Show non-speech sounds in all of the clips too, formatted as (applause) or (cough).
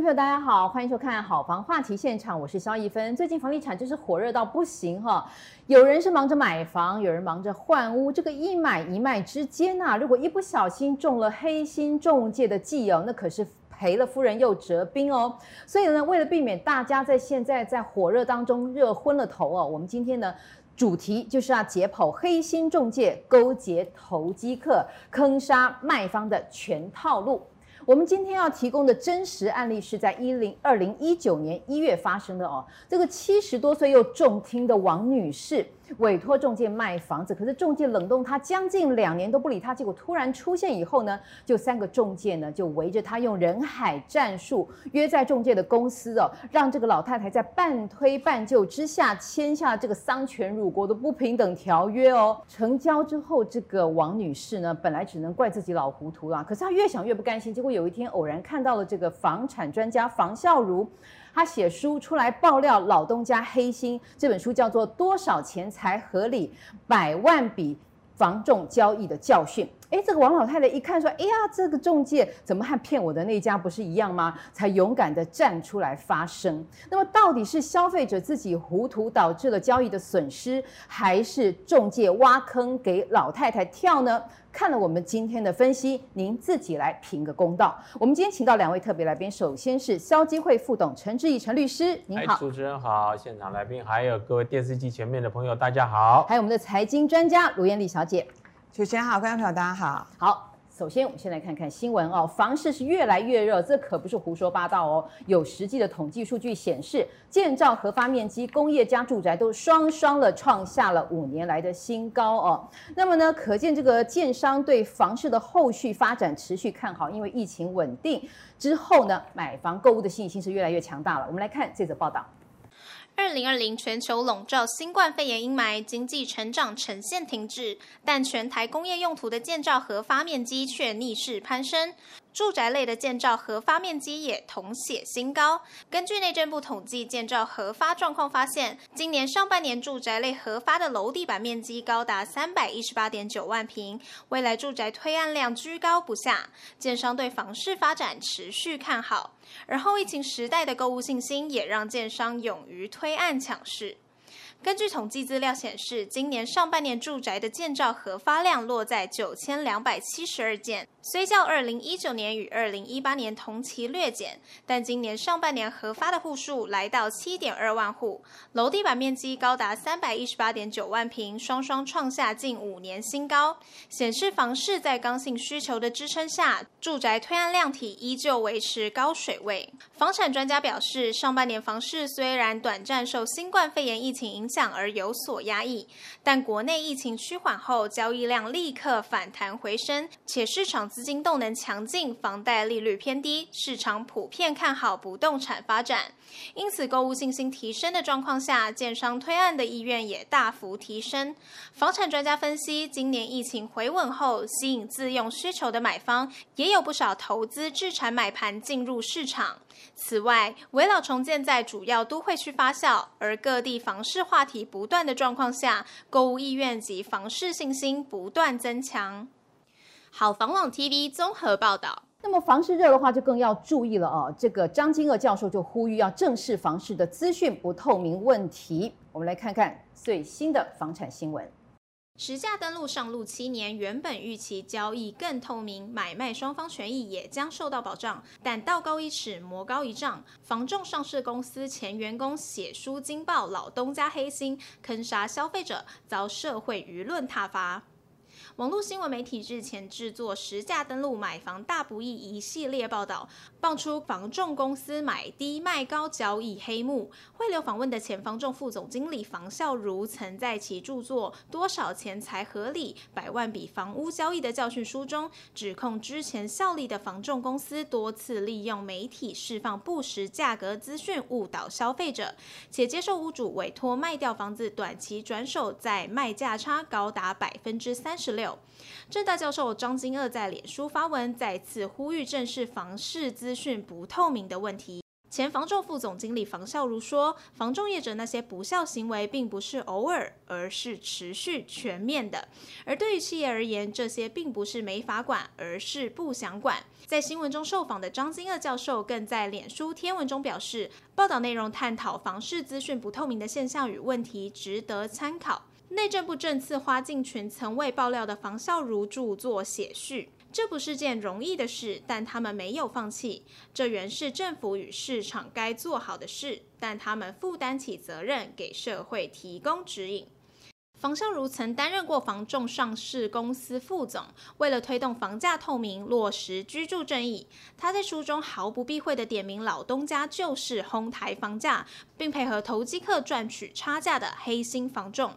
朋友，大家好，欢迎收看《好房话题现场》，我是萧一芬。最近房地产就是火热到不行哈，有人是忙着买房，有人忙着换屋，这个一买一卖之间呐、如果一不小心中了黑心中介的计哦，那可是赔了夫人又折兵哦。所以呢，为了避免大家在现在在火热当中热昏了头哦，我们今天呢主题就是要解剖黑心中介勾结投机客，坑杀卖方的全套路。我们今天要提供的真实案例是在一零二零一九年一月发生的哦。这个七十多岁又重听的王女士委托中介卖房子，可是中介冷冻她将近两年都不理她，结果突然出现以后呢，就三个中介呢就围着他用人海战术约在中介的公司哦，让这个老太太在半推半就之下签下这个丧权辱国的不平等条约哦。成交之后，这个王女士呢本来只能怪自己老糊涂啦，可是她越想越不甘心，结果。有一天偶然看到了这个房产专家房孝儒，他写书出来爆料老东家黑心，这本书叫做《多少钱才合理？百万笔房仲交易的教训》。哎，这个王老太太一看说：“哎呀，这个中介怎么和骗我的那家不是一样吗？”才勇敢的站出来发声。那么，到底是消费者自己糊涂导致了交易的损失，还是中介挖坑给老太太跳呢？看了我们今天的分析，您自己来评个公道。我们今天请到两位特别来宾，首先是消基会副董陈志毅陈律师，您好。主持人好，现场来宾还有各位电视机前面的朋友，大家好。还有我们的财经专家卢艳丽小姐。主持人好，观众朋友大家好。好，首先我们先来看看新闻哦，房市是越来越热，这可不是胡说八道哦，有实际的统计数据显示，建造核发面积、工业加住宅都双双的创下了五年来的新高哦。那么呢，可见这个建商对房市的后续发展持续看好，因为疫情稳定之后呢，买房购物的信心是越来越强大了。我们来看这则报道。二零二零全球笼罩新冠肺炎阴霾，经济成长呈现停滞，但全台工业用途的建造核发面积却逆势攀升。住宅类的建造核发面积也同写新高。根据内政部统计建造核发状况发现，今年上半年住宅类核发的楼地板面积高达三百一十八点九万坪，未来住宅推案量居高不下，建商对房市发展持续看好。而后疫情时代的购物信心也让建商勇于推案抢市。根据统计资料显示，今年上半年住宅的建造核发量落在九千两百七十二件。虽较二零一九年与二零一八年同期略减，但今年上半年核发的户数来到七点二万户，楼地板面积高达三百一十八点九万平，双双创下近五年新高，显示房市在刚性需求的支撑下，住宅推案量体依旧维持高水位。房产专家表示，上半年房市虽然短暂受新冠肺炎疫情影响而有所压抑，但国内疫情趋缓后，交易量立刻反弹回升，且市场。资金动能强劲，房贷利率偏低，市场普遍看好不动产发展，因此购物信心提升的状况下，建商推案的意愿也大幅提升。房产专家分析，今年疫情回稳后，吸引自用需求的买方也有不少投资置产买盘进入市场。此外，围老重建在主要都会区发酵，而各地房市话题不断的状况下，购物意愿及房市信心不断增强。好房网 TV 综合报道。那么房市热的话，就更要注意了哦。这个张金鶚教授就呼吁要正视房市的资讯不透明问题。我们来看看最新的房产新闻。实价登录上路七年，原本预期交易更透明，买卖双方权益也将受到保障。但道高一尺，魔高一丈，房仲上市公司前员工写书惊爆老东家黑心，坑杀消费者，遭社会舆论挞伐。网络新闻媒体日前制作“实价登录买房大不易”一系列报道，爆出房仲公司买低卖高交易黑幕。汇流访问的前房仲副总经理房孝儒，曾在其著作《多少钱才合理？百万笔房屋交易的教训》书中，指控之前效力的房仲公司多次利用媒体释放不实价格资讯，误导消费者，且接受屋主委托卖掉房子短期转手，再卖价差高达百分之三十六。六，政大教授张金鶚在脸书发文，再次呼吁正视房市资讯不透明的问题。前房仲副总经理房孝如说：“房仲业者那些不孝行为，并不是偶尔，而是持续、全面的。而对于企业而言，这些并不是没法管，而是不想管。”在新闻中受访的张金鶚教授更在脸书贴文中表示：“报道内容探讨房市资讯不透明的现象与问题，值得参考。”内政部政次花敬群曾为爆料的房孝如著作写序。这不是件容易的事，但他们没有放弃。这原是政府与市场该做好的事，但他们负担起责任，给社会提供指引。房孝如曾担任过房仲上市公司副总，为了推动房价透明、落实居住正义，他在书中毫不避讳地点名老东家就是哄抬房价，并配合投机客赚取差价的黑心房仲。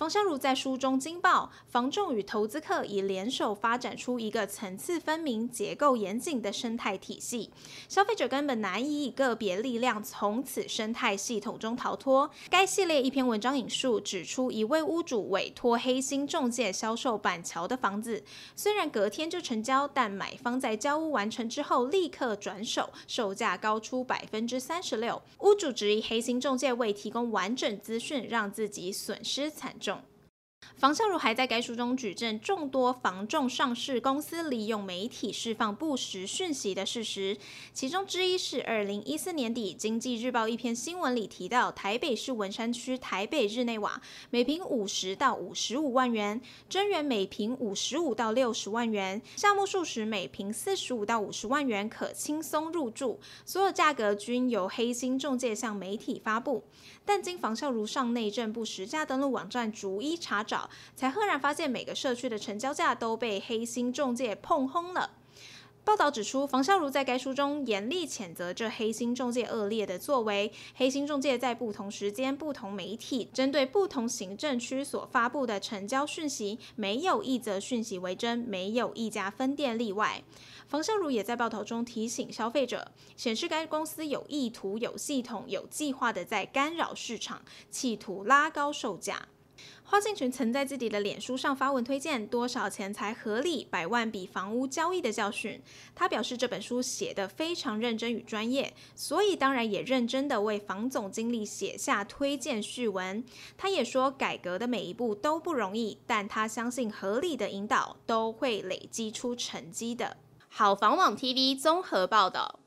房孝如在书中惊爆，房仲与投资客已联手发展出一个层次分明、结构严谨的生态体系，消费者根本难以以个别力量从此生态系统中逃脱。该系列一篇文章引述指出，一位屋主委托黑心中介销售板桥的房子，虽然隔天就成交，但买方在交屋完成之后立刻转手，售价高出百分之三十六。屋主质疑黑心中介未提供完整资讯，让自己损失惨重。房孝如还在该书中举证众多房仲上市公司利用媒体释放不实讯息的事实，其中之一是二零一四年底《经济日报》一篇新闻里提到，台北市文山区台北日内瓦每坪五十到五十五万元，真源每坪五十五到六十万元，项目数十每坪四十五到五十万元可轻松入住，所有价格均由黑心中介向媒体发布。但经房孝如上内政部实价登录网站逐一查找，才赫然发现每个社区的成交价都被黑心中介碰轰了。报道指出，房孝如在该书中严厉谴责这黑心中介恶劣的作为。黑心中介在不同时间、不同媒体，针对不同行政区所发布的成交讯息，没有一则讯息为真，没有一家分店例外。房孝如也在报道中提醒消费者，显示该公司有意图、有系统、有计划地在干扰市场，企图拉高售价。花敬群曾在自己的脸书上发文推荐多少钱才合理百万笔房屋交易的教训。他表示这本书写得非常认真与专业，所以当然也认真的为房总经理写下推荐序文。他也说改革的每一步都不容易，但他相信合理的引导都会累积出成绩的。好房网 TV 综合报道。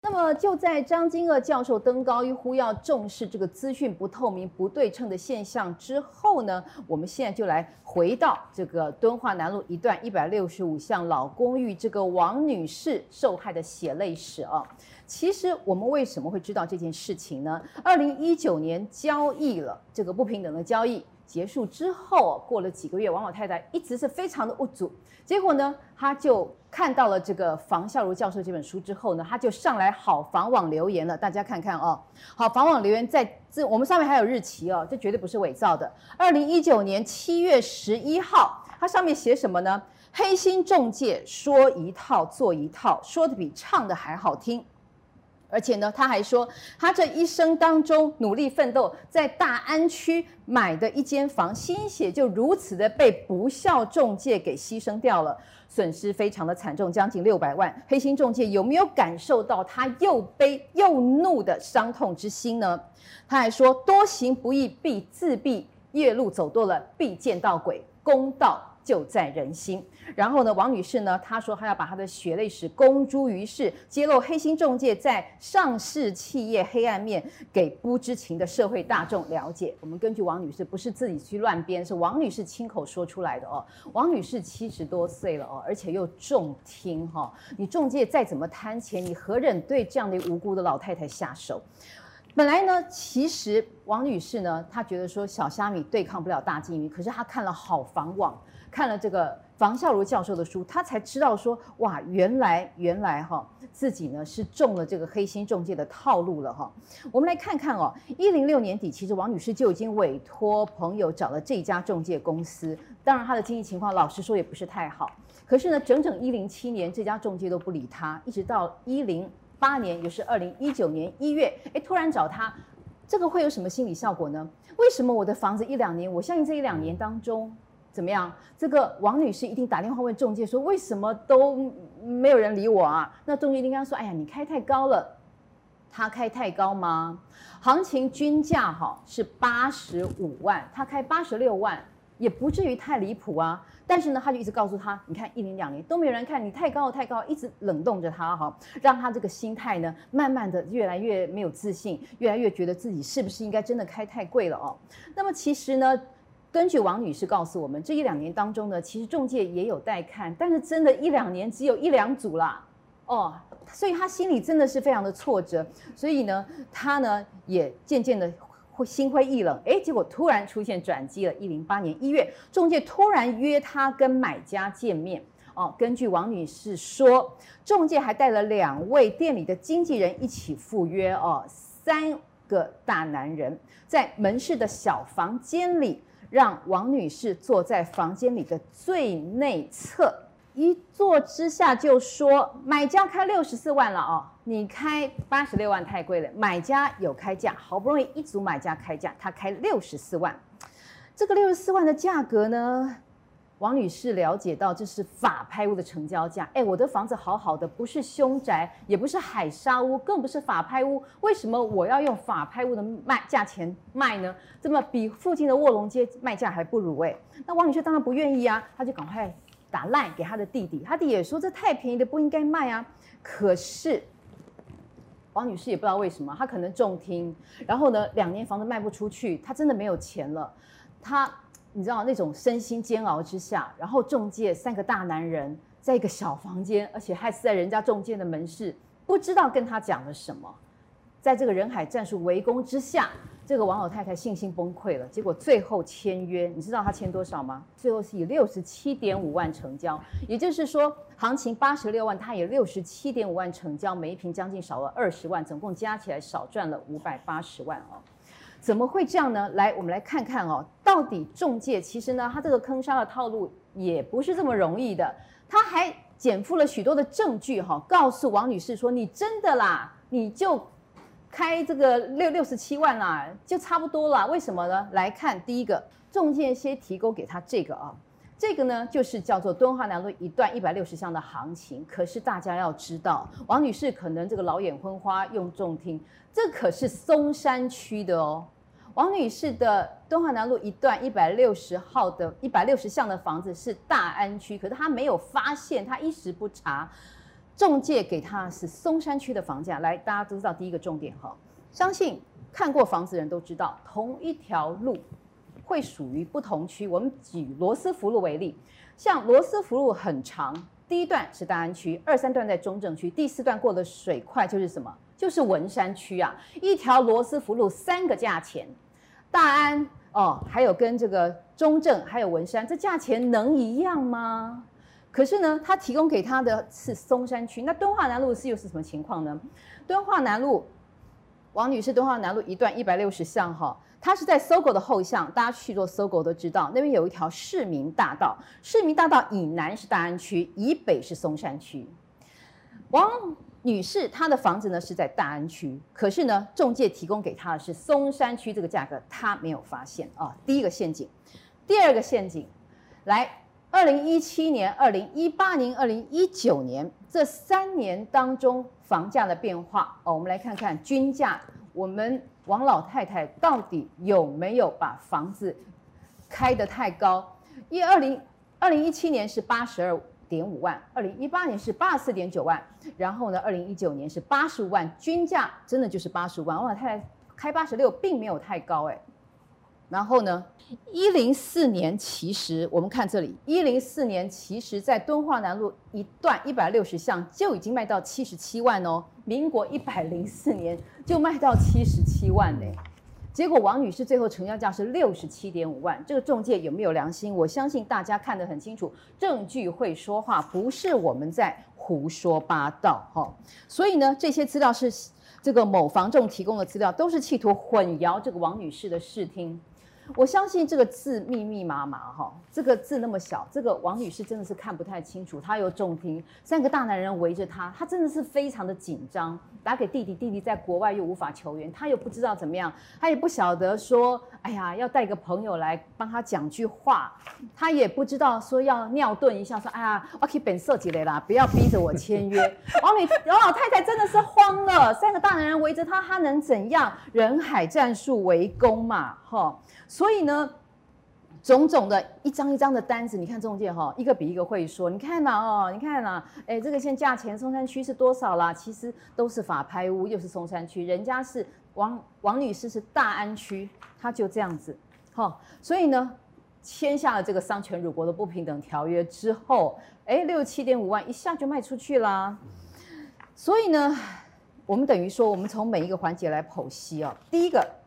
那么就在张金鶚教授登高一呼，要重视这个资讯不透明、不对称的现象之后呢，我们现在就来回到这个敦化南路一段一百六十五巷老公寓这个王女士受害的血泪史啊。其实我们为什么会知道这件事情呢？二零一九年交易了这个不平等的交易。结束之后，过了几个月，王老太太一直是非常的无助。结果呢，她就看到了这个房孝如教授这本书之后呢，她就上来好房网留言了。大家看看哦，好房网留言在这我们上面还有日期哦，这绝对不是伪造的。二零一九年七月十一号，它上面写什么呢？黑心中介说一套做一套，说的比唱的还好听。而且呢，他还说，他这一生当中努力奋斗，在大安区买的一间房，心血就如此的被不孝中介给牺牲掉了，损失非常的惨重，将近六百万。黑心中介有没有感受到他又悲又怒的伤痛之心呢？他还说，多行不义必自毙，夜路走多了必见到鬼，公道。就在人心。然后呢，王女士呢，她说她要把她的血泪史公诸于世，揭露黑心中介在上市企业黑暗面，给不知情的社会大众了解。我们根据王女士不是自己去乱编，是王女士亲口说出来的哦。王女士七十多岁了哦，而且又重听哈、你中介再怎么贪钱，你何忍对这样的无辜的老太太下手？本来呢，其实王女士呢，她觉得说小虾米对抗不了大鲸鱼，可是她看了好房网。看了这个房孝如教授的书，他才知道说，哇，原来原来哈，自己呢是中了这个黑心中介的套路了哈。我们来看看哦，一零六年底，其实王女士就已经委托朋友找了这家中介公司，当然她的经济情况老实说也不是太好。可是呢，整整一零七年，这家中介都不理她，一直到一零八年，也是二零一九年一月，哎，突然找她，这个会有什么心理效果呢？为什么我的房子一两年，我相信这一两年当中。怎么样？这个王女士一定打电话问中介说，为什么都没有人理我啊？那中介一定跟他说，哎呀，你开太高了。他开太高吗？行情均价哈是八十五万，他开八十六万，也不至于太离谱啊。但是呢，他就一直告诉他，你看一年两年都没有人看，你太高了太高，一直冷冻着他哈，让他这个心态呢，慢慢的越来越没有自信，越来越觉得自己是不是应该真的开太贵了哦。那么其实呢，根据王女士告诉我们，这一两年当中呢，其实中介也有带看，但是真的，一两年只有一两组啦，哦。所以他心里真的是非常的挫折，所以呢，他呢也渐渐的会心灰意冷。哎，结果突然出现转机了。一零八年一月，中介突然约他跟买家见面。哦，根据王女士说，中介还带了两位店里的经纪人一起赴约。哦，三个大男人在门市的小房间里，让王女士坐在房间里的最内侧。一坐之下就说，买家开六十四万了哦，你开八十六万太贵了。买家有开价，好不容易一组买家开价，他开六十四万。这个六十四万的价格呢，王女士了解到这是法拍屋的成交价。哎，我的房子好好的，不是凶宅，也不是海沙屋，更不是法拍屋，为什么我要用法拍屋的卖价钱卖呢？这么比附近的卧龙街卖价还不如哎。那王女士当然不愿意啊，她就赶快。打赖给她的弟弟，她弟也说，这太便宜的不应该卖啊。可是王女士也不知道为什么，她可能中听，然后呢，两年房子卖不出去，她真的没有钱了。她你知道那种身心煎熬之下，然后中介三个大男人在一个小房间，而且还是在人家中介的门市，不知道跟他讲了什么，在这个人海战术围攻之下。这个王老太太信心崩溃了，结果最后签约，你知道她签多少吗？最后是以六十七点五万成交，也就是说，行情八十六万，她以六十七点五万成交，每一坪将近少了二十万，总共加起来少赚了五百八十万哦。怎么会这样呢？来，我们来看看哦，到底中介其实呢，他这个坑杀的套路也不是这么容易的，他还减负了许多的证据哈、告诉王女士说：“你真的啦，你就。”开这个六六十七万啦，就差不多了。为什么呢？来看第一个，中介先提供给他这个啊，这个呢就是叫做敦化南路一段一百六十巷的行情。可是大家要知道，王女士可能这个老眼昏花用重听，这可是松山区的哦。王女士的敦化南路一段一百六十号的一百六十巷的房子是大安区，可是她没有发现，她一时不察。中介给她是松山区的房价，来，大家都知道第一个重点哈，相信看过房子的人都知道，同一条路会属于不同区。我们举罗斯福路为例，像罗斯福路很长，第一段是大安区，二三段在中正区，第四段过了水块就是什么？就是文山区啊。一条罗斯福路三个价钱，大安哦，还有跟这个中正还有文山，这价钱能一样吗？可是呢，他提供给他的是松山区，那敦化南路是又是什么情况呢？敦化南路，王女士，敦化南路一段一百六十巷哈，它是在搜狗的后巷，大家去做搜狗都知道，那边有一条市民大道，市民大道以南是大安区，以北是松山区。王女士她的房子呢是在大安区，可是呢，中介提供给她的是松山区，这个价格她没有发现啊。第一个陷阱，第二个陷阱，来。二零一七年、二零一八年、二零一九年这三年当中房价的变化哦，我们来看看均价，我们王老太太到底有没有把房子开得太高？一二零二零一七年是八十二点五万，二零一八年是八十四点九万，然后呢，二零一九年是八十五万，均价真的就是八十五万。哇太太开八十六，并没有太高哎。然后呢，一零四年其实我们看这里，一零四年其实在敦化南路一段一百六十巷就已经卖到七十七万哦。民国一百零四年就卖到七十七万呢，结果王女士最后成交价是六十七点五万。这个中介有没有良心？我相信大家看得很清楚，证据会说话，不是我们在胡说八道哈。所以呢，这些资料是这个某房仲提供的资料，都是企图混淆这个王女士的视听。我相信这个字密密麻麻哈，这个字那么小，这个王女士真的是看不太清楚。她又重听，三个大男人围着她，她真的是非常的紧张。打给弟弟，弟弟在国外又无法求援，她又不知道怎么样，她也不晓得说，哎呀，要带个朋友来帮他讲句话，她也不知道说要尿遁一下，说哎呀，我可以本色几类啦，不要逼着我签约。王女王老太太真的是慌了，三个大男人围着她，她能怎样？人海战术围攻嘛，哈，所以呢。种种的一张一张的单子，你看中介哈，一个比一个会说。你看嘛哦，你看呐，哎，这个现在价钱松山区是多少啦？其实都是法拍屋，又是松山区，人家是王王女士是大安区，她就这样子，哈。所以呢，签下了这个丧权辱国的不平等条约之后，哎，六十七点五万一下就卖出去啦。所以呢，我们等于说，我们从每一个环节来剖析哦。第一个。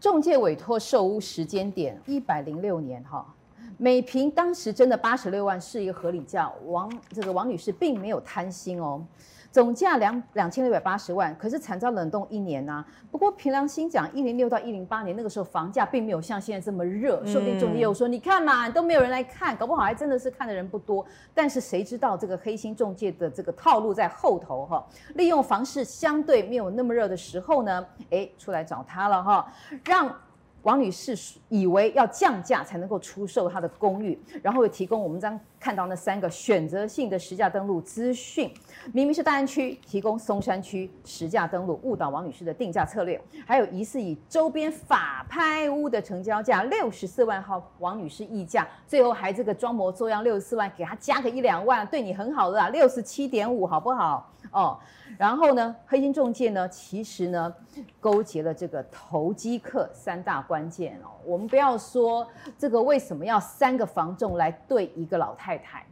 中介委托售屋时间点一百零六年哈，每平当时真的八十六万是一个合理价，王这个王女士并没有贪心哦。总价两两千六百八十万，可是惨遭冷冻一年呐、不过凭良心讲，一零六到一零八年那个时候房价并没有像现在这么热，说不定中介又说，你看嘛，都没有人来看，搞不好还真的是看的人不多。但是谁知道这个黑心中介的这个套路在后头哈，利用房市相对没有那么热的时候呢，哎，出来找他了哈，让。王女士以为要降价才能够出售她的公寓，然后又提供我们张看到那三个选择性的实价登录资讯，明明是大安区，提供松山区实价登录，误导王女士的定价策略，还有疑似以周边法拍屋的成交价六十四万号王女士议价，最后还这个装模作样六十四万给她加个一两万，对你很好的啊，六十七点五好不好？哦，然后呢，黑心中介呢，其实呢，勾结了这个投机客三大关键哦。我们不要说这个为什么要三个房仲来对一个老太太，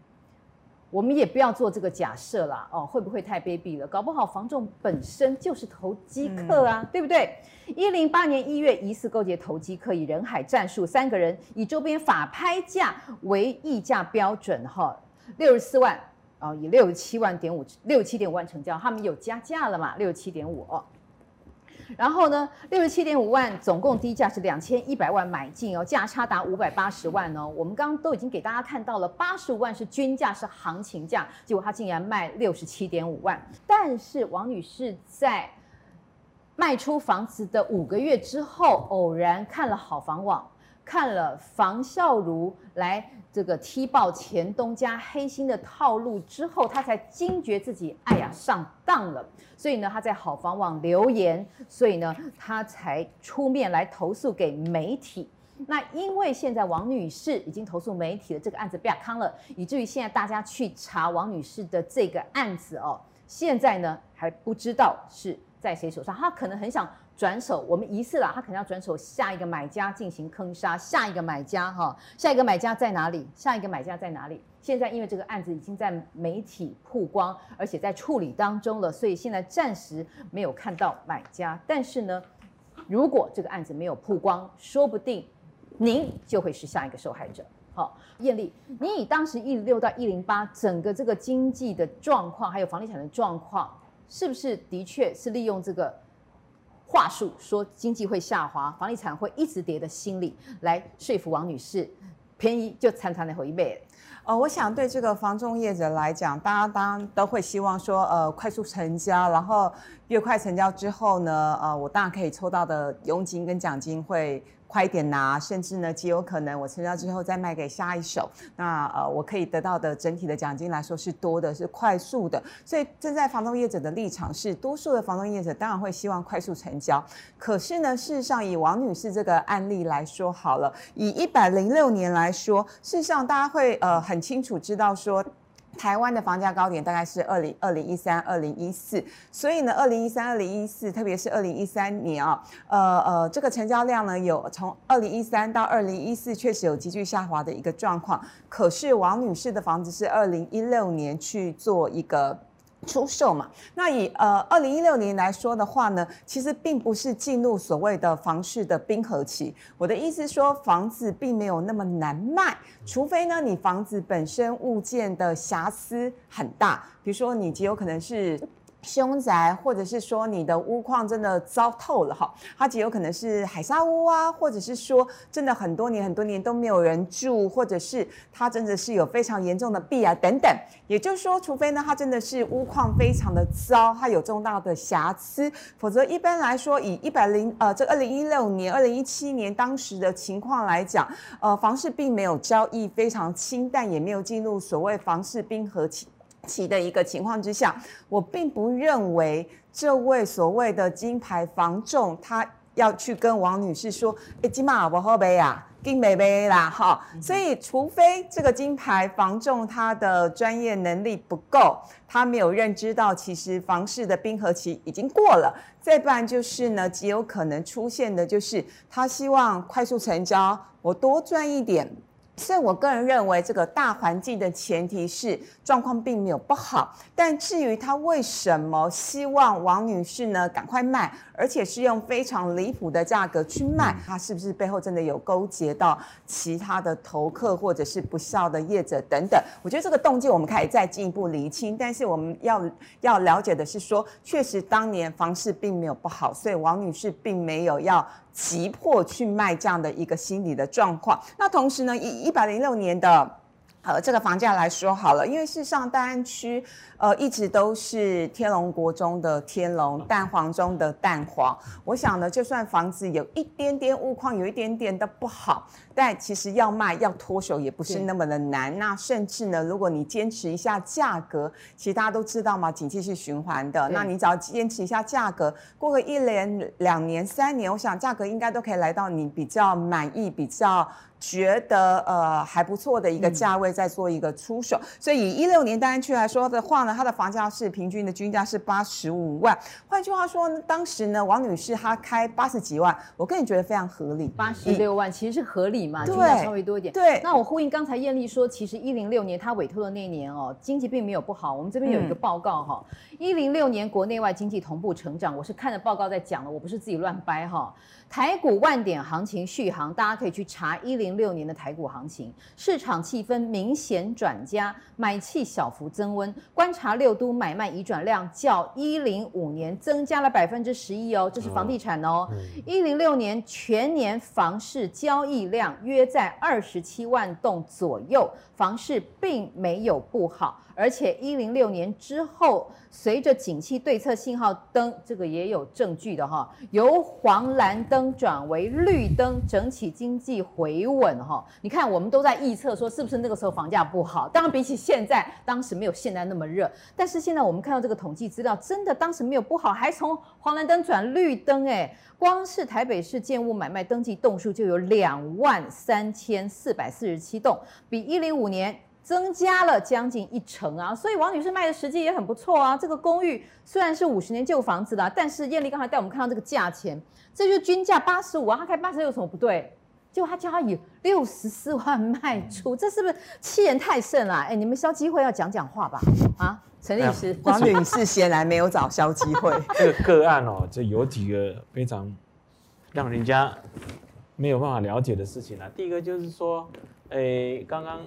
我们也不要做这个假设啦。哦，会不会太卑鄙了？搞不好房仲本身就是投机客啊，嗯、对不对？一零八年一月，疑似勾结投机客，以人海战术，三个人以周边法拍价为议价标准，哈，六十四万。哦，以六十七万点五，六十七点五万成交，他们有加价了嘛？六十七点五哦。然后呢，六十七点五万，总共低价是两千一百万买进哦，价差达五百八十万哦。我们刚刚都已经给大家看到了，八十五万是均价，是行情价，结果他竟然卖六十七点五万。但是王女士在卖出房子的五个月之后，偶然看了好房网。看了房孝如来这个踢爆前东家黑心的套路之后，他才惊觉自己哎呀上当了，所以呢他在好房网留言，所以呢他才出面来投诉给媒体。那因为现在王女士已经投诉媒体了，这个案子被康了，以至于现在大家去查王女士的这个案子哦，现在呢还不知道是在谁手上，他可能很想。转手，我们疑似啦，他可能要转手下一个买家进行坑杀。下一个买家哈，下一个买家在哪里？下一个买家在哪里？现在因为这个案子已经在媒体曝光，而且在处理当中了，所以现在暂时没有看到买家。但是呢，如果这个案子没有曝光，说不定您就会是下一个受害者。好，艳丽，你以当时一零六到一零八整个这个经济的状况，还有房地产的状况，是不是的确是利用这个？话术说经济会下滑，房地产会一直跌的心理，来说服王女士，便宜就常常的回一倍。呃，我想对这个房仲业者来讲，大家当然都会希望说，呃，快速成交，然后越快成交之后呢，呃，我当然可以抽到的佣金跟奖金会。快一点拿，甚至呢，极有可能我成交之后再卖给下一手，那呃，我可以得到的整体的奖金来说是多的，是快速的。所以站在房东业者的立场是，多数的房东业者当然会希望快速成交。可是呢，事实上以王女士这个案例来说好了，以一百零六年来说，事实上大家会呃很清楚知道说。台湾的房价高点大概是二零二零一三、二零一四，所以呢，二零一三、二零一四，特别是二零一三年啊，呃呃，这个成交量呢，有从二零一三到二零一四确实有急剧下滑的一个状况。可是王女士的房子是二零一六年去做一个。出售嘛，那以呃二零一六年来说的话呢，其实并不是进入所谓的房市的冰河期。我的意思说，房子并没有那么难卖，除非呢你房子本身物件的瑕疵很大，比如说你极有可能是。凶宅，或者是说你的屋况真的糟透了哈，它极有可能是海砂屋啊，或者是说真的很多年很多年都没有人住，或者是它真的是有非常严重的弊啊等等。也就是说，除非呢它真的是屋况非常的糟，它有重大的瑕疵，否则一般来说以一百零呃这二零一六年、二零一七年当时的情况来讲，呃房市并没有交易非常清淡，也没有进入所谓房市冰河期。期的一个情况之下，我并不认为这位所谓的金牌房仲，他要去跟王女士说：“哎，金马我后背呀，金妹妹啦，哈。”所以，除非这个金牌房仲他的专业能力不够，他没有认知到其实房市的冰河期已经过了，再不然就是呢，极有可能出现的就是他希望快速成交，我多赚一点。所以，我个人认为，这个大环境的前提是状况并没有不好。但至于他为什么希望王女士呢赶快卖，而且是用非常离谱的价格去卖，他是不是背后真的有勾结到其他的投客或者是不孝的业者等等？我觉得这个动机我们可以再进一步厘清。但是我们要要了解的是说，确实当年房市并没有不好，所以王女士并没有要。急迫去卖这样的一个心理的状况。那同时呢，一一百零六年的呃这个房价来说好了，因为事实上大安区呃一直都是天龙国中的天龙，蛋黄中的蛋黄。我想呢，就算房子有一点点物况，有一点点的不好。但其实要卖要脱手也不是那么的难，那甚至呢，如果你坚持一下价格，其实大家都知道嘛，景气是循环的，那你只要坚持一下价格，过个一年、两年、三年，我想价格应该都可以来到你比较满意、比较觉得呃还不错的一个价位，再做一个出手。嗯、所以以一六年大安区来说的话呢，它的房价是平均的均价是八十五万。换句话说呢，当时呢，王女士她开八十几万，我个人觉得非常合理，八十六万其实是合理。嘛，均价，稍微多一点。对，那我呼应刚才艳丽说，其实一零六年她委托的那一年哦，经济并没有不好。我们这边有一个报告哈，一零六年国内外经济同步成长，我是看着报告在讲的，我不是自己乱掰哈。台股万点行情续航，大家可以去查一零六年的台股行情，市场气氛明显转佳，买气小幅增温。观察六都买卖移转量较一零五年增加了百分之十一哦，这是房地产哦。一零六年全年房市交易量约在二十七万栋左右，房市并没有不好。而且一零六年之后，随着景气对策信号灯，这个也有证据的哈，由黄蓝灯转为绿灯，整体经济回稳哈。你看，我们都在预测说，是不是那个时候房价不好？当然，比起现在，当时没有现在那么热。但是现在我们看到这个统计资料，真的当时没有不好，还从黄蓝灯转绿灯，哎，光是台北市建物买卖登记栋数就有两万三千四百四十七栋，比一零五年。增加了将近一成啊，所以王女士卖的时机也很不错啊。这个公寓虽然是五十年旧房子啦，但是艳丽刚才带我们看到这个价钱，这就是均价八十五啊，她开八十六有什么不对？结果他叫他以六十四万卖出，这是不是欺人太甚啦？哎，你们消基会要讲讲话吧？啊，陈律师，王女士显然没有找消基会。(laughs) 这个个案哦，这有几个非常让人家没有办法了解的事情啊。第一个就是说，哎，刚刚。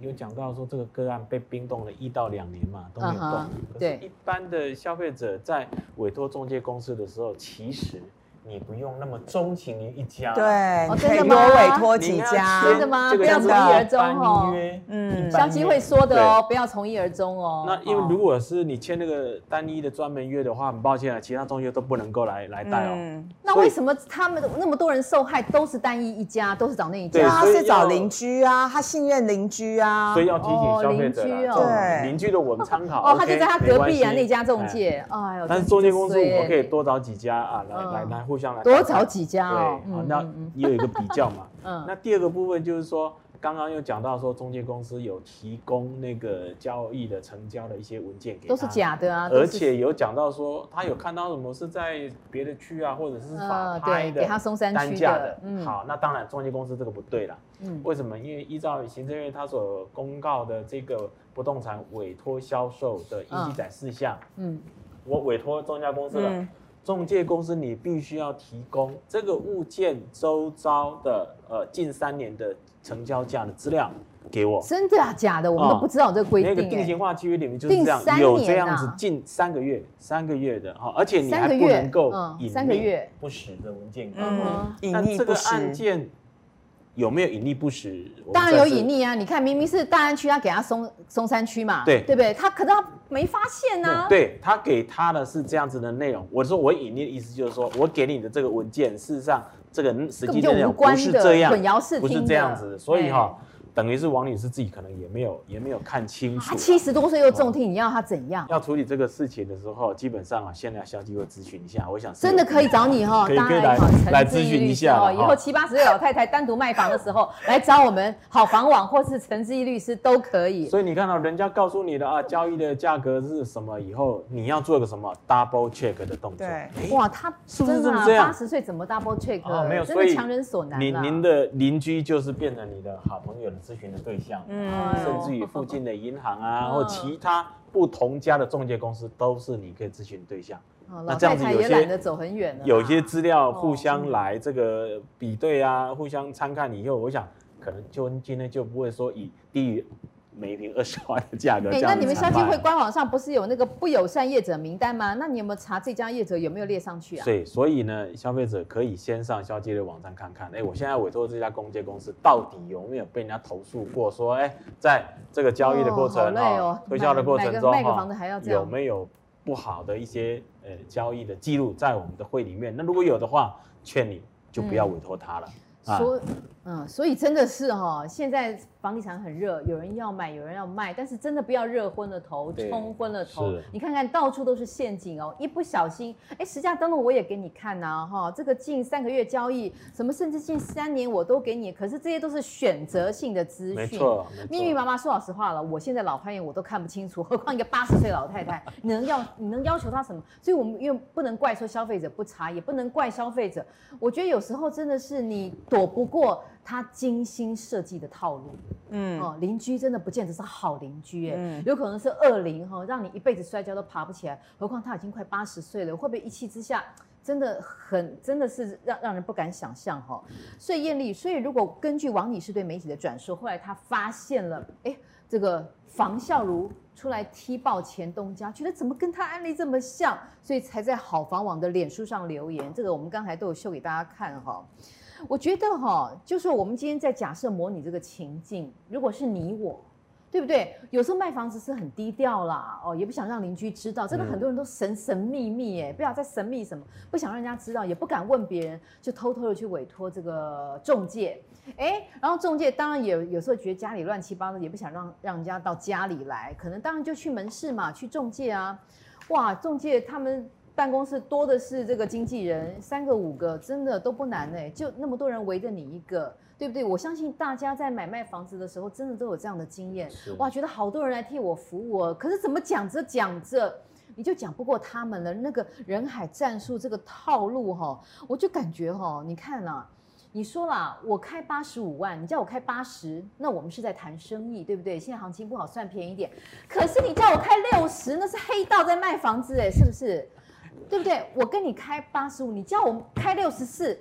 有讲到说这个个案被冰冻了一到两年嘛，都没有动。Uh huh, 对，一般的消费者在委托中介公司的时候，其实。你不用那么钟情于一家，对，可以多委托几家，真的吗？不要从一而终哦。嗯，消基会说的哦，不要从一而终哦。那因为如果是你签那个单一的专门约的话，很抱歉啊，其他中介都不能够来来带哦。那为什么他们那么多人受害都是单一一家，都是找那一家？他是找邻居啊，他信任邻居啊，所以要提醒消费者，对邻居的我们参考。哦，他就在他隔壁啊，那家中介。哎呦，但是中介公司我们可以多找几家啊，来来来互相来。多找几家哦，对，好，那也有一个比较嘛。(laughs) 嗯，那第二个部分就是说，刚刚又讲到说，中介公司有提供那个交易的成交的一些文件给他，都是假的啊。而且有讲到说，他有看到什么是在别的区啊，或者是法拍的，给他松山区的。嗯，好，那当然中介公司这个不对了。嗯，为什么？因为依照行政院他所公告的这个不动产委托销售的应记载事项，嗯，我委托中介公司了。仲介公司你必须要提供这个物件周遭的呃近三年的成交价的资料给我。真的啊？假的？我们都不知道这个规定。那个定型化契约里面就是这样，有这样子近三个月、三个月的哈，而且你还不能够隐匿不实的文件。嗯，那这个案件。有没有隐匿不实？当然有隐匿啊！你看，明明是大安区，他给他松松山区嘛，对对不对？他可是他没发现呢、啊。对，他给他的是这样子的内容。我说我隐匿的意思就是说，我给你的这个文件，事实上这个实际内容不是这样，混淆视听，不是这样子。所以哈。等于是王女士自己可能也没有也没有看清楚。她七十多岁又重听，你要她怎样？要处理这个事情的时候，基本上啊，先来消基会咨询一下。我想真的可以找你哈，可以来来咨询一下哦。以后七八十岁老太太单独卖房的时候，来找我们好房网或是陈志毅律师都可以。所以你看到人家告诉你的啊，交易的价格是什么以后，你要做个什么 double check 的动作。对，哇，他是不是这么这样？八十岁怎么 double check？哦没有，真的强人所难。您您的邻居就是变成你的好朋友的咨询的对象。嗯，甚至于附近的银行啊，或其他不同家的中介公司，都是你可以咨询的对象。那这样子有些得走很远，有些资料互相来这个比对啊，互相参看以后，我想可能就今天就不会说以低于。每瓶二十万的价格，哎，那你们消基会官网上不是有那个不友善业者名单吗？那你有没有查这家业者有没有列上去啊？对，所以呢，消费者可以先上消基的网站看看，哎，我现在委托这家中介公司到底有没有被人家投诉过？说，哎，在这个交易的过程哈，推销的过程中哈，有没有不好的一些呃交易的记录在我们的会里面？那如果有的话，劝你就不要委托他了。嗯所以真的是哈，现在房地产很热，有人要买，有人要卖，但是真的不要热昏了头，冲昏了头。你看看到处都是陷阱哦，一不小心，哎，实价登录我也给你看呐，哈，这个近三个月交易，什么甚至近三年我都给你，可是这些都是选择性的资讯。没错，密密麻麻。说老实话了，我现在老花眼我都看不清楚，何况一个八十岁老太太，你能要你能要求她什么？所以我们又不能怪说消费者不查，也不能怪消费者。我觉得有时候真的是你。躲不过他精心设计的套路，嗯哦，邻居真的不见得是好邻居，哎、嗯，有可能是恶邻哈，让你一辈子摔跤都爬不起来。何况他已经快八十岁了，会不会一气之下，真的很真的是让让人不敢想象哈。所以艳丽，所以如果根据王女士对媒体的转述，后来她发现了，哎，这个房孝如出来踢爆前东家，觉得怎么跟他案例这么像，所以才在好房网的脸书上留言。这个我们刚才都有秀给大家看哈。我觉得哈，就是我们今天在假设模拟这个情境，如果是你我，对不对？有时候卖房子是很低调啦，哦，也不想让邻居知道，真的很多人都神神秘秘哎，不要再神秘什么，不想让人家知道，也不敢问别人，就偷偷的去委托这个中介，哎，然后中介当然也有时候觉得家里乱七八糟，也不想让让人家到家里来，可能当然就去门市嘛，去中介啊，哇，中介他们。办公室多的是这个经纪人，三个五个真的都不难哎，就那么多人围着你一个，对不对？我相信大家在买卖房子的时候，真的都有这样的经验。哇，觉得好多人来替我服务，可是怎么讲着讲着，你就讲不过他们了。那个人海战术这个套路哈，我就感觉哈，你看啊，你说啦，我开八十五万，你叫我开八十，那我们是在谈生意，对不对？现在行情不好，算便宜一点。可是你叫我开六十，那是黑道在卖房子哎，是不是？对不对？我跟你开八十五，你叫我开六十四，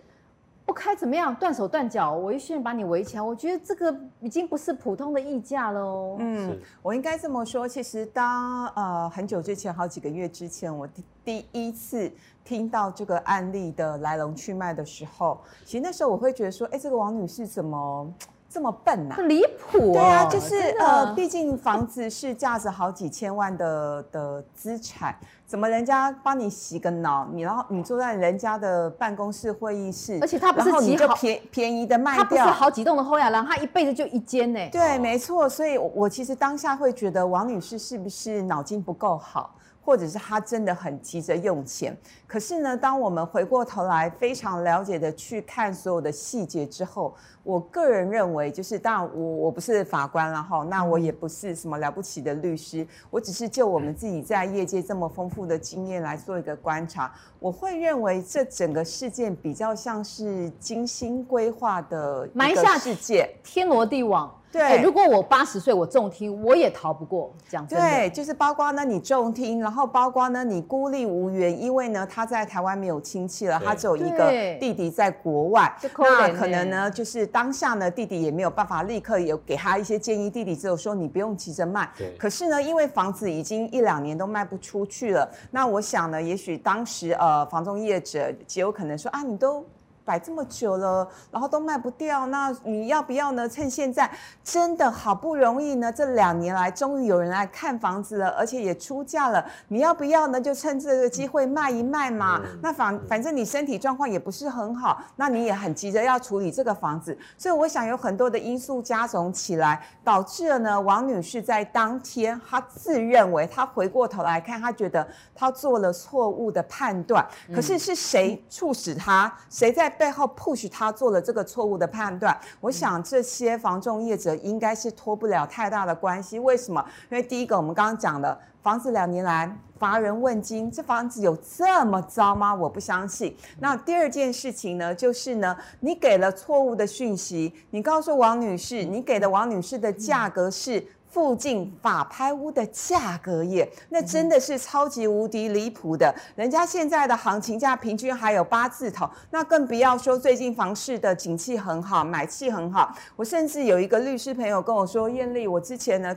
不开怎么样？断手断脚，我一瞬间把你围起来。我觉得这个已经不是普通的溢价了哦。嗯，我应该这么说。其实当呃很久之前，好几个月之前，我第第一次听到这个案例的来龙去脉的时候，其实那时候我会觉得说，哎，这个王女士怎么 (tsk) 这么笨呐、啊？很离谱、哦。对啊，就是呃，毕竟房子是价值好几千万的的资产。怎么人家帮你洗个脑，你然后你坐在人家的办公室会议室，而且他不是你就便便宜的卖掉，他不是好几栋的后雅兰，他一辈子就一间呢。对，没错，所以我其实当下会觉得王女士是不是脑筋不够好？或者是他真的很急着用钱，可是呢，当我们回过头来非常了解的去看所有的细节之后，我个人认为，就是当然我我不是法官了哈，那我也不是什么了不起的律师，我只是就我们自己在业界这么丰富的经验来做一个观察，我会认为这整个事件比较像是精心规划的埋下世界，天罗地网。对、欸，如果我八十岁我重听，我也逃不过。讲真的，对，就是包括呢你重听，然后包括呢你孤立无援，因为呢他在台湾没有亲戚了，他只有一个弟弟在国外，那可能呢就是当下呢弟弟也没有办法立刻有给他一些建议，弟弟只有说你不用急着卖。对。可是呢，因为房子已经一两年都卖不出去了，那我想呢，也许当时呃房中业者极有可能说啊，你都。摆这么久了，然后都卖不掉，那你要不要呢？趁现在真的好不容易呢，这两年来终于有人来看房子了，而且也出价了，你要不要呢？就趁这个机会卖一卖嘛。嗯、那反反正你身体状况也不是很好，那你也很急着要处理这个房子，所以我想有很多的因素加总起来，导致了呢，王女士在当天她自认为她回过头来看，她觉得她做了错误的判断。可是是谁促使她？谁在？背后 push 他做了这个错误的判断，我想这些房仲业者应该是脱不了太大的关系。为什么？因为第一个，我们刚刚讲的房子两年来乏人问津，这房子有这么糟吗？我不相信。那第二件事情呢，就是呢，你给了错误的讯息，你告诉王女士，你给的王女士的价格是。附近法拍屋的价格耶，那真的是超级无敌离谱的。人家现在的行情价平均还有八字头，那更不要说最近房市的景气很好，买气很好。我甚至有一个律师朋友跟我说：“艳丽，我之前呢，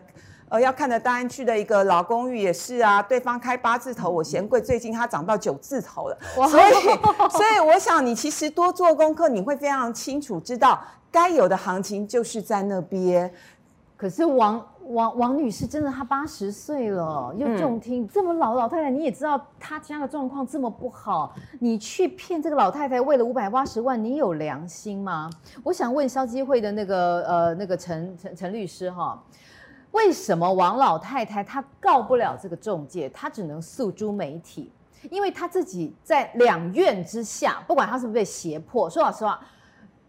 呃，要看的大安区的一个老公寓也是啊，对方开八字头，我嫌贵，最近它涨到九字头了。所以，所以我想你其实多做功课，你会非常清楚知道该有的行情就是在那边。可是王。王王女士真的，她八十岁了，又重听，这么老老太太，你也知道她家的状况这么不好，你去骗这个老太太，为了五百八十万，你有良心吗？我想问消基会的那个呃那个陈陈陈律师哈，为什么王老太太她告不了这个中介，她只能诉诸媒体？因为她自己在两院之下，不管她是不是被胁迫，说老实话。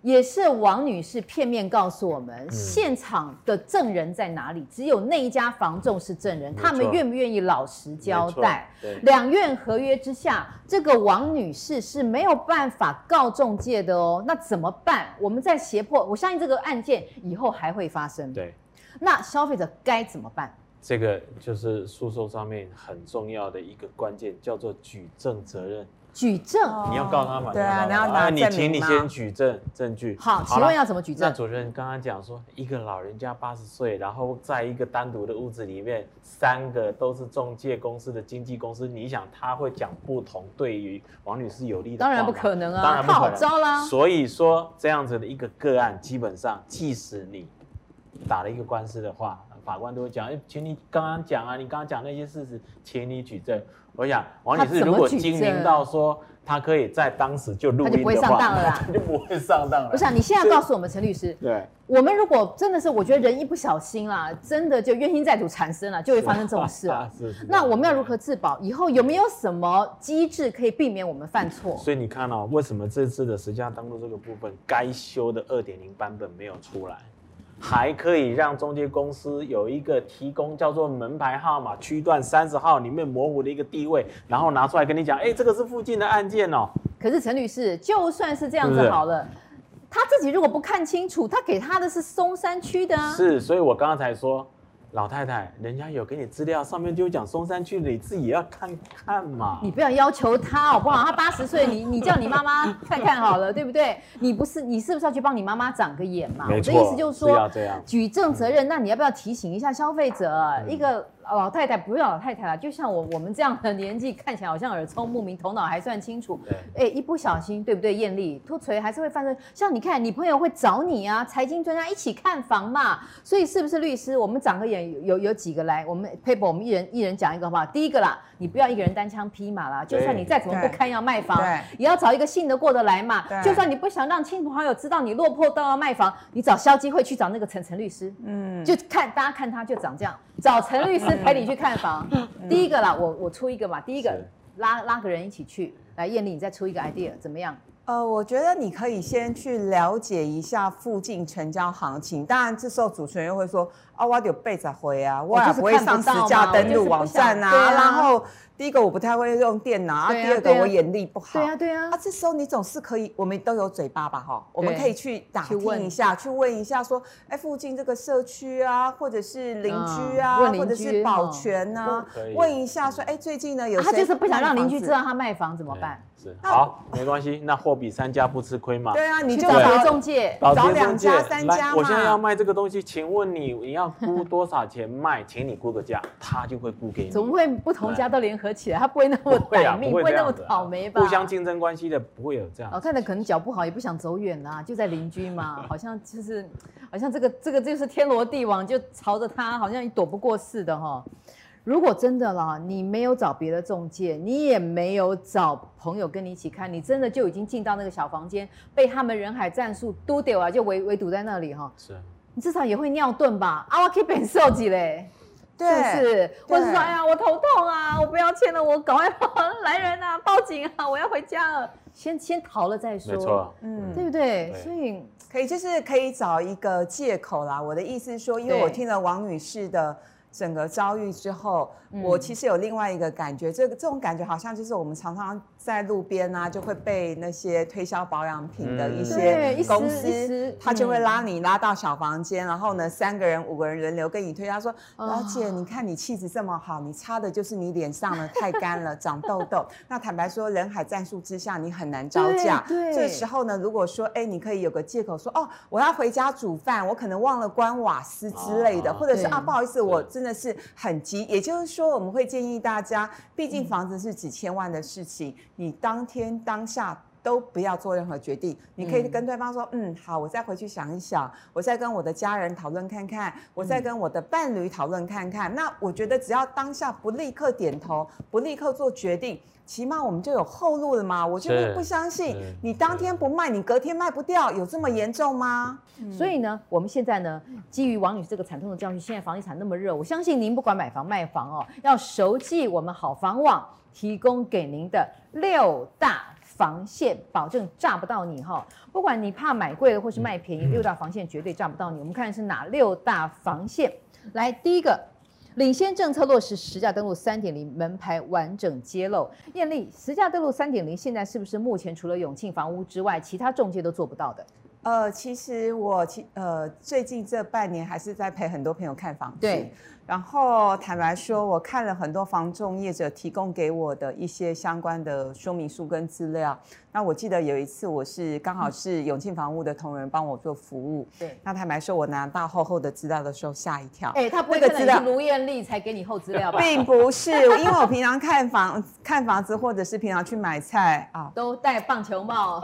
也是王女士片面告诉我们，嗯、现场的证人在哪里？只有那一家房仲是证人，他们愿不愿意老实交代？两院合约之下，这个王女士是没有办法告中介的哦。那怎么办？我们在胁迫，我相信这个案件以后还会发生。对，那消费者该怎么办？这个就是诉讼上面很重要的一个关键，叫做举证责任。举证，你要告他嘛？对啊，然后你请你先举证证据。好，请问要怎么举证？那主任刚刚讲说，一个老人家八十岁，然后在一个单独的屋子里面，三个都是中介公司的经纪公司，你想他会讲不同对于王女士有利的？当然不可能啊，当然不可能。好招啦。所以说这样子的一个个案，基本上即使你打了一个官司的话，法官都会讲，哎，请你刚刚讲啊，你刚刚讲那些事实，请你举证。我想王女士如果精明到说她可以在当时就录音的话，(laughs) 她就不会上当了啦，就不会上当了。我想你现在告诉我们陈律师，对，我们如果真的是，我觉得人一不小心啦，真的就冤亲债主缠身了，就会发生这种事啊。是 (laughs) 是。那我们要如何自保？以后有没有什么机制可以避免我们犯错？所以你看哦，为什么这次的实价登录这个部分该修的二点零版本没有出来？还可以让中介公司有一个提供叫做门牌号码区段三十号里面模糊的一个地位，然后拿出来跟你讲，哎，这个是附近的案件哦。可是陈律师，就算是这样子好了，他自己如果不看清楚，他给他的是松山区的啊。是，所以我刚刚才说。老太太，人家有给你资料，上面就讲松山区，你自己要看看嘛。你不要要求他好不好？他八十岁，你你叫你妈妈看看好了，对不对？你不是你是不是要去帮你妈妈长个眼嘛？我的意思就是说，是要这样。举证责任，那你要不要提醒一下消费者？嗯、一个。老太太不是老太太了，就像我我们这样的年纪，看起来好像耳聪目明，头脑还算清楚。对，哎，一不小心，对不对？艳丽脱垂还是会犯错。像你看，你朋友会找你啊，财经专家一起看房嘛。所以是不是律师？我们长个眼，有有，几个来，我们 paper 我们一人一人讲一个好不好？第一个啦，你不要一个人单枪匹马啦，就算你再怎么不堪要卖房，也要找一个信得过的来嘛。就算你不想让亲朋好友知道你落魄到要卖房，你找肖基会去找那个陈陈律师，嗯，就看大家看他就长这样，找陈律师陪你去看房。第一个啦，我我出一个嘛，第一个拉拉个人一起去，来艳丽，你再出一个 idea 怎么样？呃，我觉得你可以先去了解一下附近成交行情。当然，这时候主持人又会说：“啊，我有备着回啊，我也不会上实价登录网站啊。啊”然后。第一个我不太会用电脑，啊，第二个我眼力不好。对啊，对啊。啊，这时候你总是可以，我们都有嘴巴吧，哈，我们可以去打听一下，去问一下，说，哎，附近这个社区啊，或者是邻居啊，或者是保全啊，问一下，说，哎，最近呢有谁？他就是不想让邻居知道他卖房怎么办？是好，没关系，那货比三家不吃亏嘛。对啊，你就找中介，找两家三家嘛。我现在要卖这个东西，请问你你要估多少钱卖？请你估个价，他就会估给你。怎么会不同家都联合起来？他不会那么歹命，不会那么倒霉吧？互相竞争关系的不会有这样。老太太可能脚不好，也不想走远啦，就在邻居嘛，(laughs) 好像就是，好像这个这个就是天罗地网，就朝着他，好像躲不过似的哈。如果真的啦，你没有找别的中介，你也没有找朋友跟你一起看，你真的就已经进到那个小房间，被他们人海战术都丢啊，就围围堵在那里哈。是，你至少也会尿遁吧？啊，我可以变瘦几嘞？是不是？或者说，哎呀，我头痛啊，我不要签了，我赶快跑，来人啊，报警啊，我要回家了，先 (laughs) 先逃了再说。没错，嗯，对不对？对所以可以就是可以找一个借口啦。我的意思是说，因为我听了王女士的。整个遭遇之后，我其实有另外一个感觉，这个这种感觉好像就是我们常常在路边啊，就会被那些推销保养品的一些公司，他就会拉你拉到小房间，然后呢，三个人五个人轮流跟你推，销说：“老姐，你看你气质这么好，你擦的就是你脸上呢太干了，长痘痘。那坦白说，人海战术之下，你很难招架。这时候呢，如果说哎，你可以有个借口说哦，我要回家煮饭，我可能忘了关瓦斯之类的，或者是啊，不好意思，我。真的是很急，也就是说，我们会建议大家，毕竟房子是几千万的事情，你当天当下都不要做任何决定。你可以跟对方说，嗯，好，我再回去想一想，我再跟我的家人讨论看看，我再跟我的伴侣讨论看看。那我觉得，只要当下不立刻点头，不立刻做决定。起码我们就有后路了嘛，我就不相信你当天不卖，你隔天卖不掉，有这么严重吗？嗯、所以呢，我们现在呢，基于王女士这个惨痛的教训，现在房地产那么热，我相信您不管买房卖房哦，要熟记我们好房网提供给您的六大防线，保证炸不到你哈、哦。不管你怕买贵了或是卖便宜，六大防线绝对炸不到你。我们看是哪六大防线？来，第一个。领先政策落实实价登录三点零，门牌完整揭露。艳丽，实价登录三点零现在是不是目前除了永庆房屋之外，其他中介都做不到的？呃，其实我其呃最近这半年还是在陪很多朋友看房子。对。然后坦白说，我看了很多房仲业者提供给我的一些相关的说明书跟资料。那我记得有一次，我是刚好是永庆房屋的同仁帮我做服务。对。那坦白说，我拿到厚厚的资料的时候吓一跳。哎，他不会看到卢艳丽才给你厚资料吧？并不是，因为我平常看房看房子，或者是平常去买菜啊，都戴棒球帽，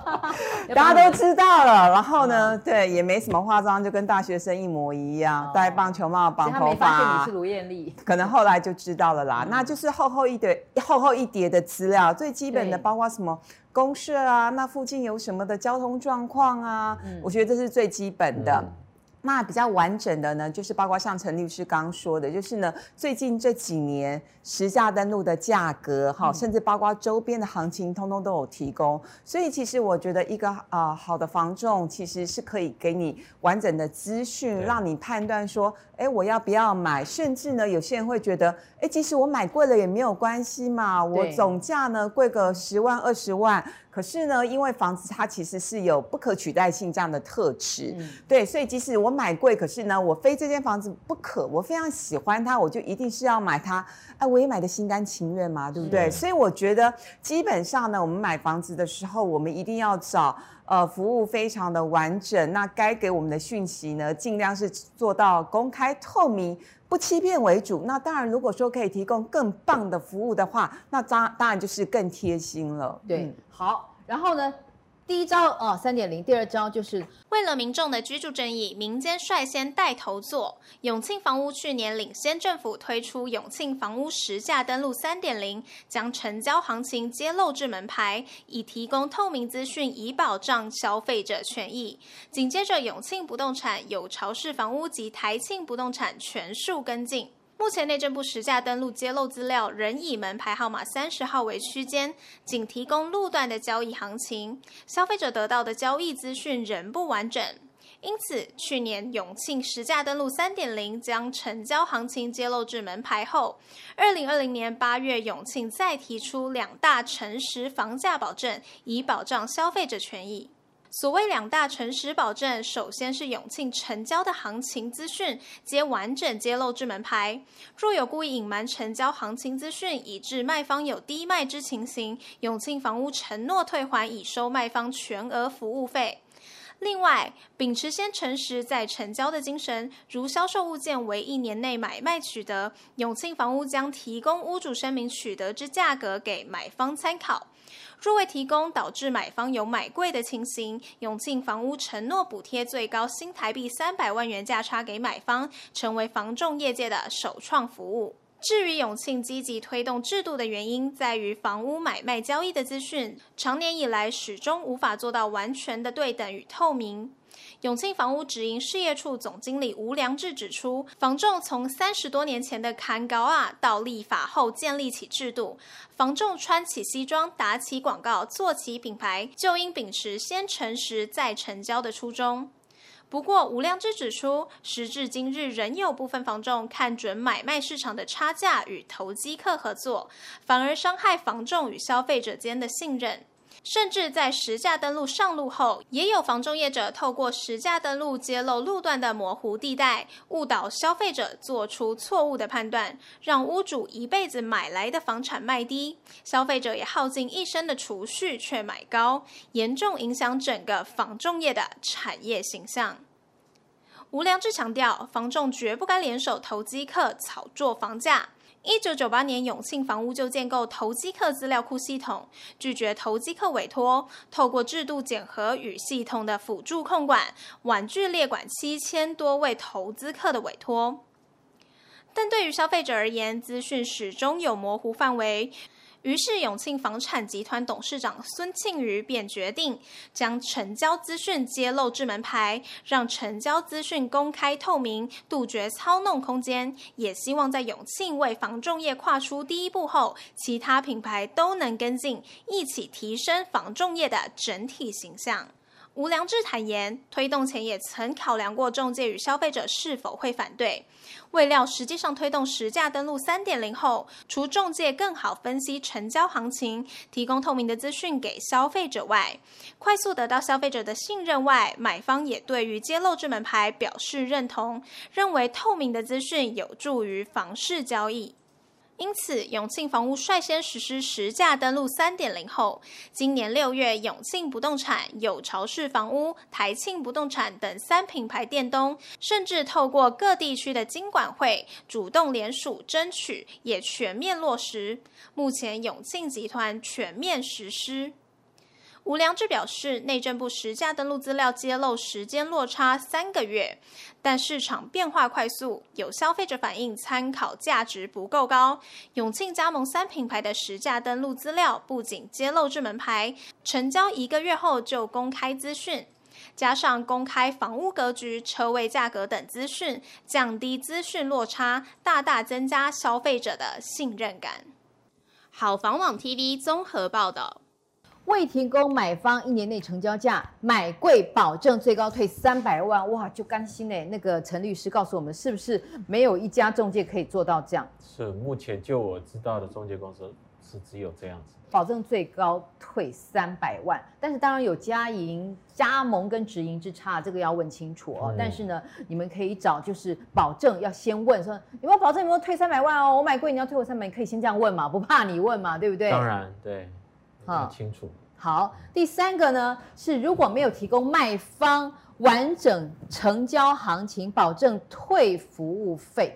(laughs) 大家都知道了。然后呢，对，也没什么化妆，就跟大学生一模一样，戴棒球帽绑头。发现你是卢艳丽，可能后来就知道了啦。嗯、那就是厚厚一叠、厚厚一叠的资料，最基本的包括什么公社啊，那附近有什么的交通状况啊，嗯、我觉得这是最基本的。嗯那比较完整的呢，就是包括像陈律师刚说的，就是呢，最近这几年实价登录的价格，哈，甚至包括周边的行情，通通都有提供。所以其实我觉得一个啊、呃、好的房仲，其实是可以给你完整的资讯，让你判断说，哎，我要不要买？甚至呢，有些人会觉得，哎，即使我买贵了也没有关系嘛，我总价呢贵个十万二十万。可是呢，因为房子它其实是有不可取代性这样的特质，嗯、对，所以即使我买贵，可是呢，我非这间房子不可，我非常喜欢它，我就一定是要买它，哎，我也买的心甘情愿嘛，对不对？所以我觉得基本上呢，我们买房子的时候，我们一定要找呃服务非常的完整，那该给我们的讯息呢，尽量是做到公开透明，不欺骗为主。那当然，如果说可以提供更棒的服务的话，那当当然就是更贴心了，对。嗯好，然后呢，第一招啊，三点零，第二招就是为了民众的居住正义，民间率先带头做。永庆房屋去年领先政府推出永庆房屋实价登录三点零，将成交行情揭露至门牌，以提供透明资讯，以保障消费者权益。紧接着，永庆不动产、有巢氏房屋及台庆不动产全数跟进。目前内政部实价登录揭露资料仍以门牌号码三十号为区间，仅提供路段的交易行情，消费者得到的交易资讯仍不完整。因此，去年永庆实价登录三点零将成交行情揭露至门牌后，二零二零年八月永庆再提出两大诚实房价保证，以保障消费者权益。所谓两大诚实保证，首先是永庆成交的行情资讯皆完整揭露至门牌，若有故意隐瞒成交行情资讯，以致卖方有低卖之情形，永庆房屋承诺退还已收卖方全额服务费。另外，秉持先诚实再成交的精神，如销售物件为一年内买卖取得，永庆房屋将提供屋主声明取得之价格给买方参考。若未提供，导致买方有买贵的情形，永庆房屋承诺补贴最高新台币三百万元价差给买方，成为房仲业界的首创服务。至于永庆积极推动制度的原因，在于房屋买卖交易的资讯，长年以来始终无法做到完全的对等与透明。永庆房屋直营事业处总经理吴良志指出，房仲从三十多年前的砍高啊，到立法后建立起制度，房仲穿起西装、打起广告、做起品牌，就应秉持先诚实再成交的初衷。不过，吴良之指出，时至今日，仍有部分房仲看准买卖市场的差价与投机客合作，反而伤害房仲与消费者间的信任。甚至在实价登录上路后，也有房仲业者透过实价登录揭露路段的模糊地带，误导消费者做出错误的判断，让屋主一辈子买来的房产卖低，消费者也耗尽一生的储蓄却买高，严重影响整个房仲业的产业形象。吴良志强调，房仲绝不该联手投机客炒作房价。一九九八年，永庆房屋就建构投机客资料库系统，拒绝投机客委托，透过制度检核与系统的辅助控管，婉拒列管七千多位投资客的委托。但对于消费者而言，资讯始终有模糊范围。于是，永庆房产集团董事长孙庆瑜便决定将成交资讯揭露至门牌，让成交资讯公开透明，杜绝操弄空间。也希望在永庆为房仲业跨出第一步后，其他品牌都能跟进，一起提升房仲业的整体形象。吴良志坦言，推动前也曾考量过中介与消费者是否会反对。未料实际上推动实价登录三点零后，除中介更好分析成交行情，提供透明的资讯给消费者外，快速得到消费者的信任外，买方也对于揭露这门牌表示认同，认为透明的资讯有助于房市交易。因此，永庆房屋率先实施实价登录三点零后，今年六月，永庆不动产、有巢氏房屋、台庆不动产等三品牌店东，甚至透过各地区的经管会主动联署争取，也全面落实。目前，永庆集团全面实施。吴良志表示，内政部实价登录资料揭露时间落差三个月，但市场变化快速，有消费者反映参考价值不够高。永庆加盟三品牌的实价登录资料不仅揭露至门牌，成交一个月后就公开资讯，加上公开房屋格局、车位价格等资讯，降低资讯落差，大大增加消费者的信任感。好房网 TV 综合报道。未提供买方一年内成交价，买贵保证最高退三百万，哇，就甘心嘞。那个陈律师告诉我们，是不是没有一家中介可以做到这样？是，目前就我知道的中介公司是只有这样子，保证最高退三百万。但是当然有加营、加盟跟直营之差，这个要问清楚哦。嗯、但是呢，你们可以找就是保证要先问说有没有保证有没有退三百万哦？我买贵你要退我三百，你可以先这样问嘛，不怕你问嘛，对不对？当然对。很清楚。好，第三个呢是如果没有提供卖方完整成交行情，保证退服务费。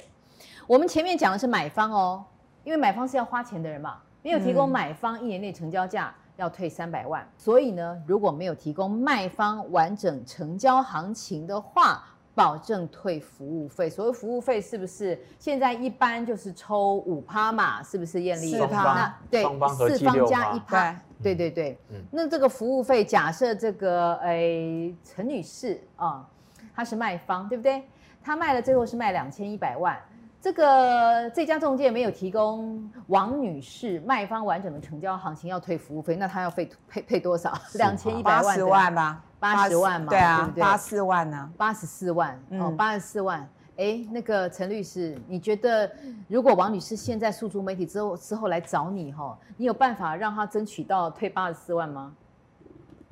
我们前面讲的是买方哦，因为买方是要花钱的人嘛，没有提供买方一年内成交价要退三百万。所以呢，如果没有提供卖方完整成交行情的话，保证退服务费，所谓服务费是不是现在一般就是抽五趴嘛？是不是艳丽？四趴，那对，四方加一趴，对对对。嗯、那这个服务费，假设这个诶陈、欸、女士啊，她是卖方，对不对？她卖了最后是卖两千一百万，这个这家中介没有提供王女士卖方完整的成交行情，要退服务费，那她要费配配多少？两千一百万，八十万吧，八十万嘛，对啊，八四万呢，八十四万，哦，八十四万。哎，那个陈律师，你觉得如果王女士现在诉诸媒体之后之后来找你哈，你有办法让她争取到退八十四万吗？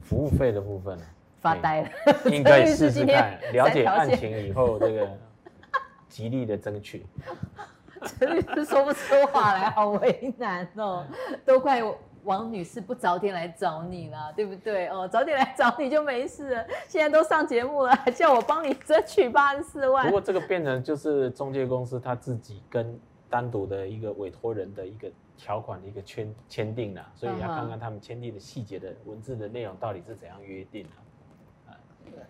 服务费的部分发呆了，(laughs) 应该试试看，了解案情以后，这个极力的争取。(laughs) 陈律师说不出话来，好为难哦，都怪我。王女士不早点来找你了，对不对？哦，早点来找你就没事了。现在都上节目了，还 (laughs) 叫我帮你争取八十四万。不过这个变成就是中介公司他自己跟单独的一个委托人的一个条款的一个签签订了，所以要看看他们签订的细节的文字的内容到底是怎样约定的。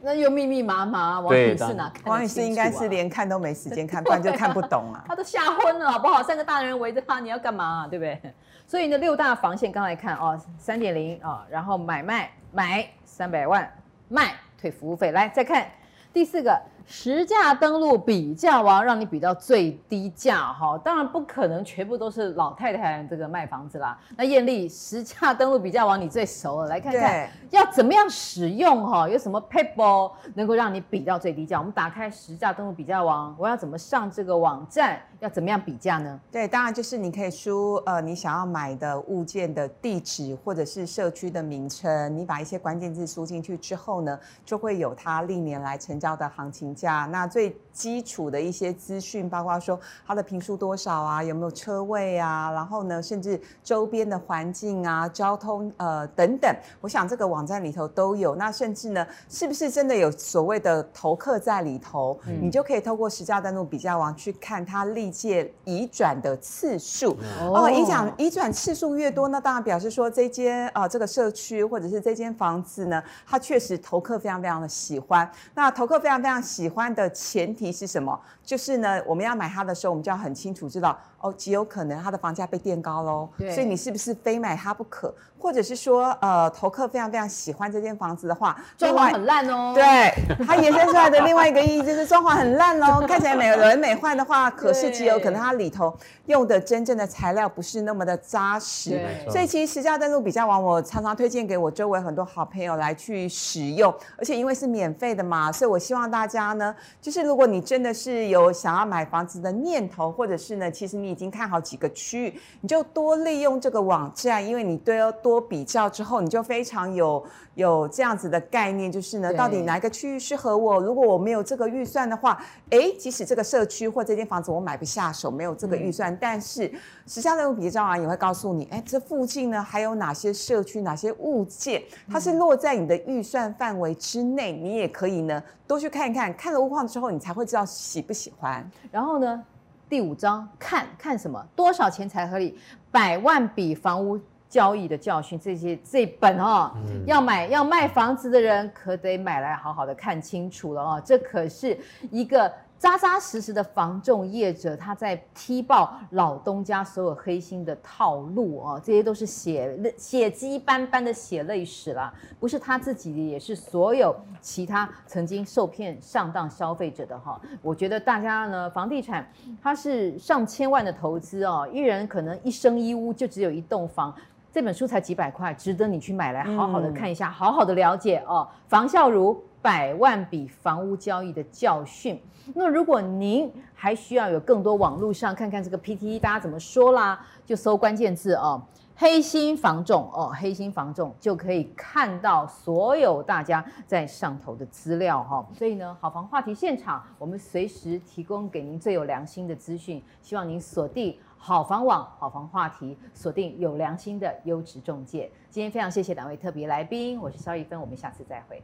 那又密密麻麻，王女士哪看、啊？王女士应该是连看都没时间看，(laughs) 不然就看不懂啊。她都吓昏了，好不好？三个大人围着她，你要干嘛、啊？对不对？所以呢，六大防线刚才看哦，三点零啊，然后买卖买三百万，卖退服务费。来再看第四个。实价登录比价王，让你比到最低价哈，当然不可能全部都是老太太这个卖房子啦。那艳丽，实价登录比价王你最熟了，来看看要怎么样使用哈，有什么 paper 能够让你比到最低价？我们打开实价登录比价王，我要怎么上这个网站？要怎么样比价呢？对，当然就是你可以输呃你想要买的物件的地址或者是社区的名称，你把一些关键字输进去之后呢，就会有它历年来成交的行情价。那最基础的一些资讯，包括说它的评数多少啊，有没有车位啊，然后呢，甚至周边的环境啊、交通呃等等，我想这个网站里头都有。那甚至呢，是不是真的有所谓的投客在里头？嗯、你就可以透过实价登录比价网去看它历届移转的次数哦，移转移转次数越多，那当然表示说这间啊、呃、这个社区或者是这间房子呢，它确实投客非常非常的喜欢。那投客非常非常喜喜欢的前提是什么？就是呢，我们要买它的时候，我们就要很清楚知道。哦，极有可能它的房价被垫高喽，所以你是不是非买它不可？或者是说，呃，投客非常非常喜欢这间房子的话，装潢很烂哦。对，它延伸出来的另外一个意义就是装潢很烂哦，看起来美轮美奂的话，可是极有可能它里头用的真正的材料不是那么的扎实。对所以其实实价登录比较王，我常常推荐给我周围很多好朋友来去使用，而且因为是免费的嘛，所以我希望大家呢，就是如果你真的是有想要买房子的念头，或者是呢，其实你。已经看好几个区域，你就多利用这个网站，因为你都要多比较之后，你就非常有有这样子的概念，就是呢，到底哪一个区域适合我？如果我没有这个预算的话，哎，即使这个社区或这间房子我买不下手，没有这个预算，嗯、但是实价登录比较啊也会告诉你，哎，这附近呢还有哪些社区、哪些物件，它是落在你的预算范围之内，你也可以呢多去看一看，看了物况之后，你才会知道喜不喜欢。然后呢？第五章看看什么？多少钱才合理？百万笔房屋交易的教训，这些这本哦，嗯、要买要卖房子的人可得买来好好的看清楚了哦，这可是一个。扎扎实实的房仲业者，他在踢爆老东家所有黑心的套路啊，这些都是血血迹斑斑的血泪史啦，不是他自己的，也是所有其他曾经受骗上当消费者的哈。我觉得大家呢，房地产它是上千万的投资哦，一人可能一生一屋就只有一栋房，这本书才几百块，值得你去买来好好的看一下，嗯、好好的了解哦。房孝如百万笔房屋交易的教训。那如果您还需要有更多网络上看看这个 P T E，大家怎么说啦，就搜关键字哦，黑心房仲哦，黑心房仲就可以看到所有大家在上头的资料哈。所以呢，好房话题现场，我们随时提供给您最有良心的资讯，希望您锁定好房网、好房话题，锁定有良心的优质中介。今天非常谢谢两位特别来宾，我是萧一芬，我们下次再会。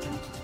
Thank you.